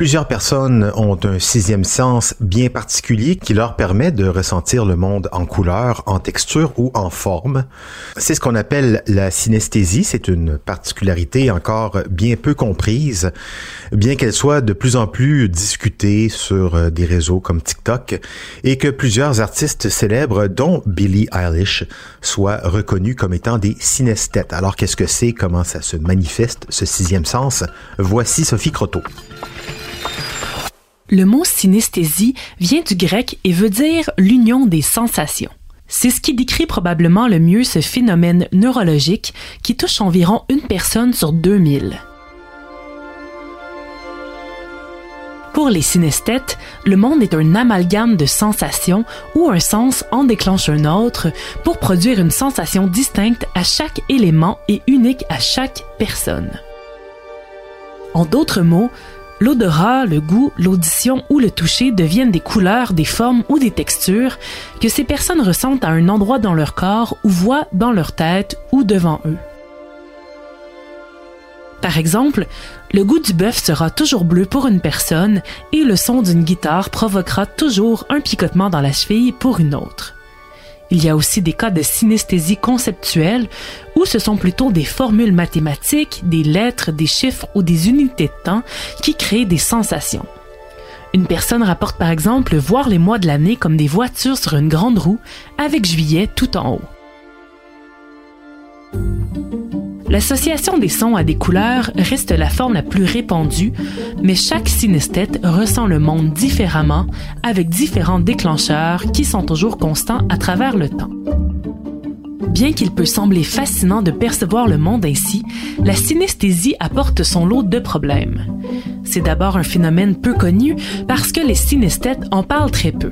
Plusieurs personnes ont un sixième sens bien particulier qui leur permet de ressentir le monde en couleur, en texture ou en forme. C'est ce qu'on appelle la synesthésie. C'est une particularité encore bien peu comprise, bien qu'elle soit de plus en plus discutée sur euh, des réseaux comme TikTok et que plusieurs artistes célèbres, dont Billie Eilish, soient reconnus comme étant des synesthètes. Alors qu'est-ce que c'est? Comment ça se manifeste, ce sixième sens? Voici Sophie Croteau. Le mot synesthésie vient du grec et veut dire l'union des sensations. C'est ce qui décrit probablement le mieux ce phénomène neurologique qui touche environ une personne sur 2000. Pour les synesthètes, le monde est un amalgame de sensations où un sens en déclenche un autre pour produire une sensation distincte à chaque élément et unique à chaque personne. En d'autres mots, l'odorat, le goût, l'audition ou le toucher deviennent des couleurs, des formes ou des textures que ces personnes ressentent à un endroit dans leur corps ou voient dans leur tête ou devant eux. Par exemple, le goût du bœuf sera toujours bleu pour une personne et le son d'une guitare provoquera toujours un picotement dans la cheville pour une autre. Il y a aussi des cas de synesthésie conceptuelle où ce sont plutôt des formules mathématiques, des lettres, des chiffres ou des unités de temps qui créent des sensations. Une personne rapporte par exemple voir les mois de l'année comme des voitures sur une grande roue avec juillet tout en haut. L'association des sons à des couleurs reste la forme la plus répandue, mais chaque synesthète ressent le monde différemment avec différents déclencheurs qui sont toujours constants à travers le temps. Bien qu'il peut sembler fascinant de percevoir le monde ainsi, la synesthésie apporte son lot de problèmes. C'est d'abord un phénomène peu connu parce que les synesthètes en parlent très peu.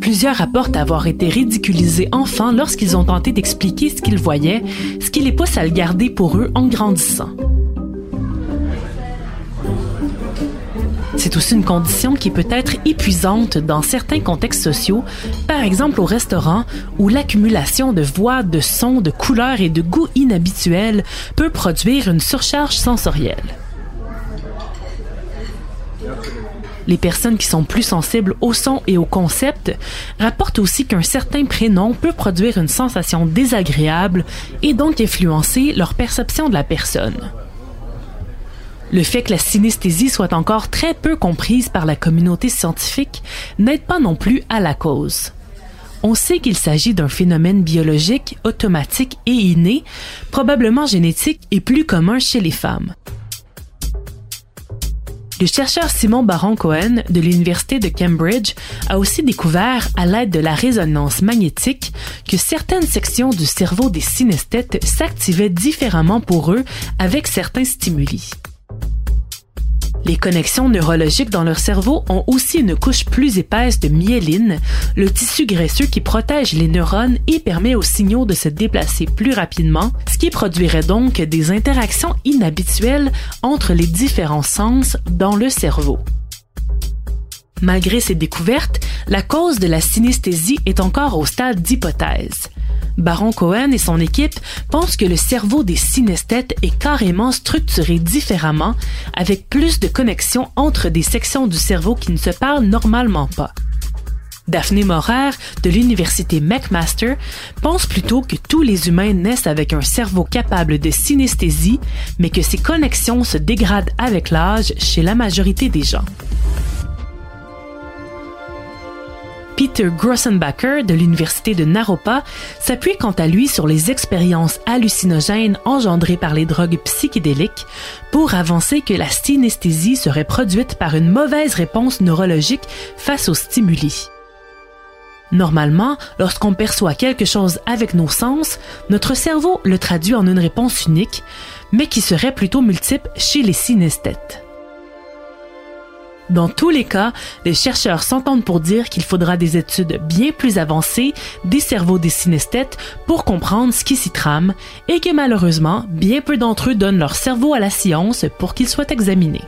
Plusieurs rapportent avoir été ridiculisés enfants lorsqu'ils ont tenté d'expliquer ce qu'ils voyaient, ce qui les pousse à le garder pour eux en grandissant. C'est aussi une condition qui peut être épuisante dans certains contextes sociaux, par exemple au restaurant, où l'accumulation de voix, de sons, de couleurs et de goûts inhabituels peut produire une surcharge sensorielle. Les personnes qui sont plus sensibles au son et au concept rapportent aussi qu'un certain prénom peut produire une sensation désagréable et donc influencer leur perception de la personne. Le fait que la synesthésie soit encore très peu comprise par la communauté scientifique n'aide pas non plus à la cause. On sait qu'il s'agit d'un phénomène biologique, automatique et inné, probablement génétique et plus commun chez les femmes. Le chercheur Simon Baron-Cohen de l'Université de Cambridge a aussi découvert, à l'aide de la résonance magnétique, que certaines sections du cerveau des synesthètes s'activaient différemment pour eux avec certains stimuli. Les connexions neurologiques dans leur cerveau ont aussi une couche plus épaisse de myéline, le tissu graisseux qui protège les neurones et permet aux signaux de se déplacer plus rapidement, ce qui produirait donc des interactions inhabituelles entre les différents sens dans le cerveau. Malgré ces découvertes, la cause de la synesthésie est encore au stade d'hypothèse. Baron Cohen et son équipe pensent que le cerveau des synesthètes est carrément structuré différemment, avec plus de connexions entre des sections du cerveau qui ne se parlent normalement pas. Daphné Morer, de l'université McMaster, pense plutôt que tous les humains naissent avec un cerveau capable de synesthésie, mais que ces connexions se dégradent avec l'âge chez la majorité des gens. Peter Grossenbacher de l'Université de Naropa s'appuie quant à lui sur les expériences hallucinogènes engendrées par les drogues psychédéliques pour avancer que la synesthésie serait produite par une mauvaise réponse neurologique face aux stimuli. Normalement, lorsqu'on perçoit quelque chose avec nos sens, notre cerveau le traduit en une réponse unique, mais qui serait plutôt multiple chez les synesthètes. Dans tous les cas, les chercheurs s'entendent pour dire qu'il faudra des études bien plus avancées des cerveaux des synesthètes pour comprendre ce qui s'y trame et que malheureusement, bien peu d'entre eux donnent leur cerveau à la science pour qu'il soit examiné.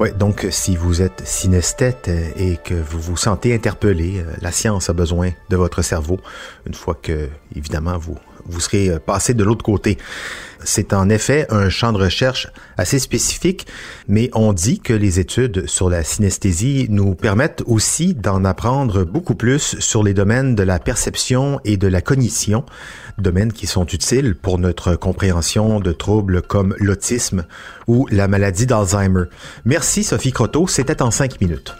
Oui, donc si vous êtes synesthète et que vous vous sentez interpellé, euh, la science a besoin de votre cerveau une fois que, évidemment, vous vous serez euh, passé de l'autre côté. C'est en effet un champ de recherche assez spécifique, mais on dit que les études sur la synesthésie nous permettent aussi d'en apprendre beaucoup plus sur les domaines de la perception et de la cognition, domaines qui sont utiles pour notre compréhension de troubles comme l'autisme ou la maladie d'Alzheimer. Merci Sophie Croteau, c'était en cinq minutes.